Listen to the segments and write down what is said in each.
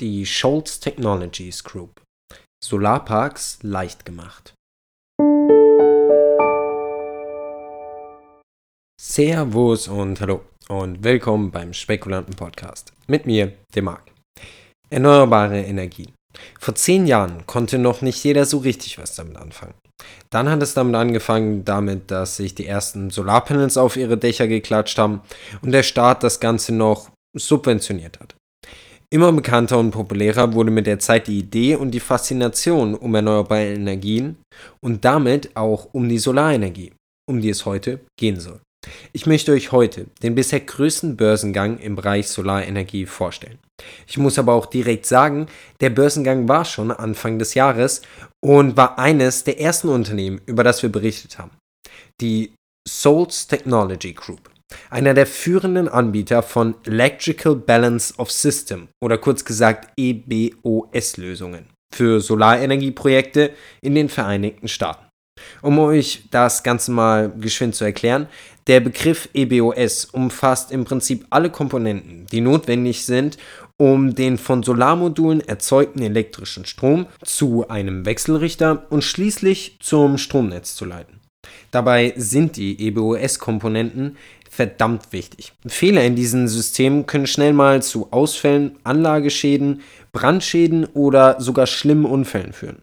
Die Scholz Technologies Group. Solarparks leicht gemacht. Servus und hallo und willkommen beim Spekulanten Podcast. Mit mir, dem Marc. Erneuerbare Energien. Vor zehn Jahren konnte noch nicht jeder so richtig was damit anfangen. Dann hat es damit angefangen, damit, dass sich die ersten Solarpanels auf ihre Dächer geklatscht haben und der Staat das Ganze noch subventioniert hat. Immer bekannter und populärer wurde mit der Zeit die Idee und die Faszination um erneuerbare Energien und damit auch um die Solarenergie, um die es heute gehen soll. Ich möchte euch heute den bisher größten Börsengang im Bereich Solarenergie vorstellen. Ich muss aber auch direkt sagen, der Börsengang war schon Anfang des Jahres und war eines der ersten Unternehmen, über das wir berichtet haben. Die Souls Technology Group, einer der führenden Anbieter von Electrical Balance of System oder kurz gesagt EBOS-Lösungen für Solarenergieprojekte in den Vereinigten Staaten. Um euch das Ganze mal geschwind zu erklären, der Begriff EBOS umfasst im Prinzip alle Komponenten, die notwendig sind, um den von Solarmodulen erzeugten elektrischen Strom zu einem Wechselrichter und schließlich zum Stromnetz zu leiten. Dabei sind die EBOS-Komponenten verdammt wichtig. Fehler in diesen Systemen können schnell mal zu Ausfällen, Anlageschäden, Brandschäden oder sogar schlimmen Unfällen führen.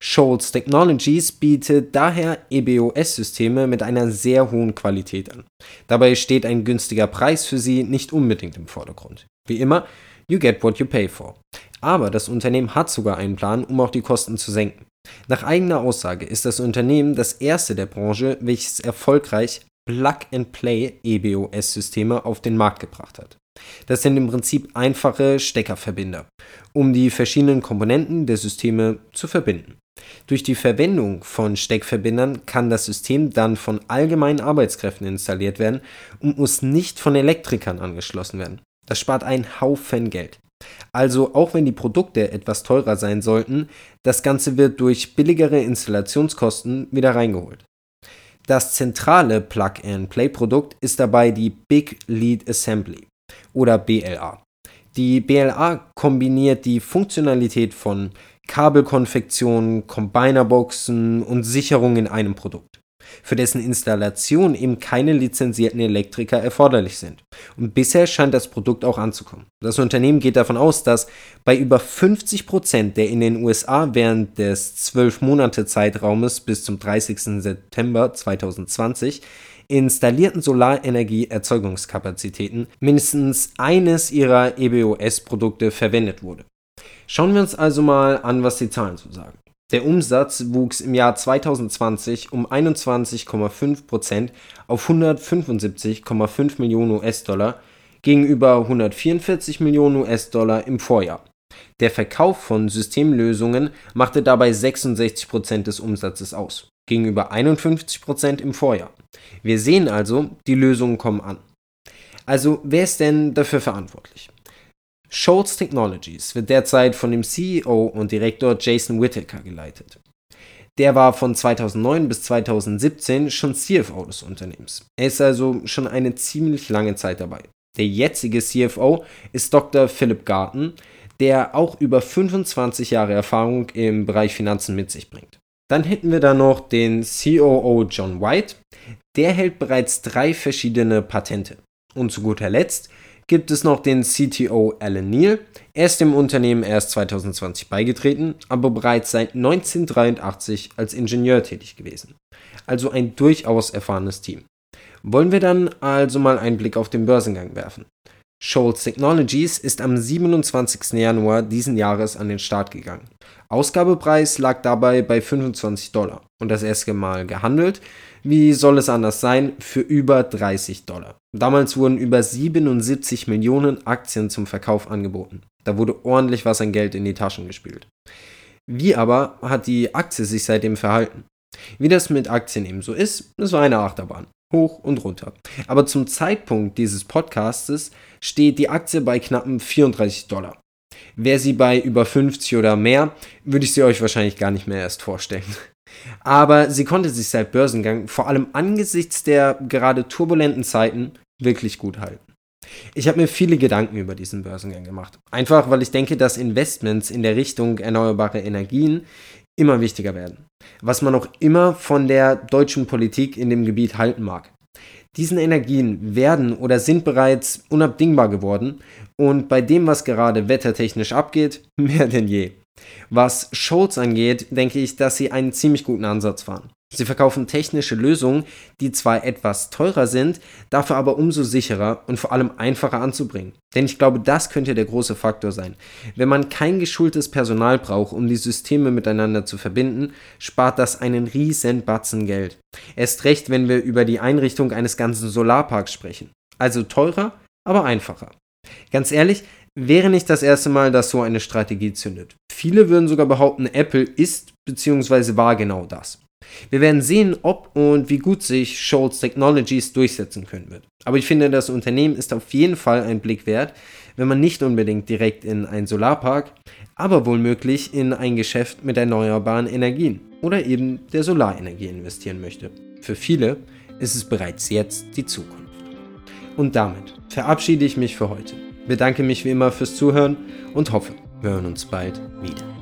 Scholz Technologies bietet daher EBOS-Systeme mit einer sehr hohen Qualität an. Dabei steht ein günstiger Preis für sie nicht unbedingt im Vordergrund. Wie immer, you get what you pay for. Aber das Unternehmen hat sogar einen Plan, um auch die Kosten zu senken. Nach eigener Aussage ist das Unternehmen das erste der Branche, welches erfolgreich Plug-and-Play EBOS-Systeme auf den Markt gebracht hat. Das sind im Prinzip einfache Steckerverbinder, um die verschiedenen Komponenten der Systeme zu verbinden. Durch die Verwendung von Steckverbindern kann das System dann von allgemeinen Arbeitskräften installiert werden und muss nicht von Elektrikern angeschlossen werden. Das spart einen Haufen Geld. Also auch wenn die Produkte etwas teurer sein sollten, das Ganze wird durch billigere Installationskosten wieder reingeholt. Das zentrale Plug-and-Play-Produkt ist dabei die Big Lead Assembly oder BLA. Die BLA kombiniert die Funktionalität von Kabelkonfektion, Combinerboxen und Sicherung in einem Produkt, für dessen Installation eben keine lizenzierten Elektriker erforderlich sind. Und bisher scheint das Produkt auch anzukommen. Das Unternehmen geht davon aus, dass bei über 50 Prozent der in den USA während des 12-Monate-Zeitraumes bis zum 30. September 2020 installierten Solarenergieerzeugungskapazitäten mindestens eines ihrer EBOS-Produkte verwendet wurde. Schauen wir uns also mal an, was die Zahlen zu sagen. Der Umsatz wuchs im Jahr 2020 um 21,5% auf 175,5 Millionen US-Dollar gegenüber 144 Millionen US-Dollar im Vorjahr. Der Verkauf von Systemlösungen machte dabei 66% des Umsatzes aus, gegenüber 51% im Vorjahr. Wir sehen also, die Lösungen kommen an. Also, wer ist denn dafür verantwortlich? Scholz Technologies wird derzeit von dem CEO und Direktor Jason Whittaker geleitet. Der war von 2009 bis 2017 schon CFO des Unternehmens. Er ist also schon eine ziemlich lange Zeit dabei. Der jetzige CFO ist Dr. Philip Garten, der auch über 25 Jahre Erfahrung im Bereich Finanzen mit sich bringt. Dann hätten wir da noch den COO John White. Der hält bereits drei verschiedene Patente. Und zu guter Letzt gibt es noch den CTO Alan Neal. Er ist dem Unternehmen erst 2020 beigetreten, aber bereits seit 1983 als Ingenieur tätig gewesen. Also ein durchaus erfahrenes Team. Wollen wir dann also mal einen Blick auf den Börsengang werfen. Scholz Technologies ist am 27. Januar diesen Jahres an den Start gegangen. Ausgabepreis lag dabei bei 25 Dollar und das erste Mal gehandelt wie soll es anders sein, für über 30 Dollar. Damals wurden über 77 Millionen Aktien zum Verkauf angeboten. Da wurde ordentlich was an Geld in die Taschen gespielt. Wie aber hat die Aktie sich seitdem verhalten? Wie das mit Aktien eben so ist, es war eine Achterbahn. Hoch und runter. Aber zum Zeitpunkt dieses Podcastes steht die Aktie bei knappen 34 Dollar. Wäre sie bei über 50 oder mehr, würde ich sie euch wahrscheinlich gar nicht mehr erst vorstellen. Aber sie konnte sich seit Börsengang vor allem angesichts der gerade turbulenten Zeiten wirklich gut halten. Ich habe mir viele Gedanken über diesen Börsengang gemacht. Einfach, weil ich denke, dass Investments in der Richtung erneuerbare Energien immer wichtiger werden. Was man auch immer von der deutschen Politik in dem Gebiet halten mag. Diesen Energien werden oder sind bereits unabdingbar geworden und bei dem, was gerade wettertechnisch abgeht, mehr denn je. Was Scholz angeht, denke ich, dass sie einen ziemlich guten Ansatz fahren. Sie verkaufen technische Lösungen, die zwar etwas teurer sind, dafür aber umso sicherer und vor allem einfacher anzubringen. Denn ich glaube, das könnte der große Faktor sein. Wenn man kein geschultes Personal braucht, um die Systeme miteinander zu verbinden, spart das einen riesen Batzen Geld. Erst recht, wenn wir über die Einrichtung eines ganzen Solarparks sprechen. Also teurer, aber einfacher. Ganz ehrlich, wäre nicht das erste Mal, dass so eine Strategie zündet. Viele würden sogar behaupten, Apple ist bzw. war genau das. Wir werden sehen, ob und wie gut sich Scholz Technologies durchsetzen können wird. Aber ich finde, das Unternehmen ist auf jeden Fall ein Blick wert, wenn man nicht unbedingt direkt in einen Solarpark, aber wohl möglich in ein Geschäft mit erneuerbaren Energien oder eben der Solarenergie investieren möchte. Für viele ist es bereits jetzt die Zukunft. Und damit verabschiede ich mich für heute. Bedanke mich wie immer fürs Zuhören und hoffe, wir hören uns bald wieder.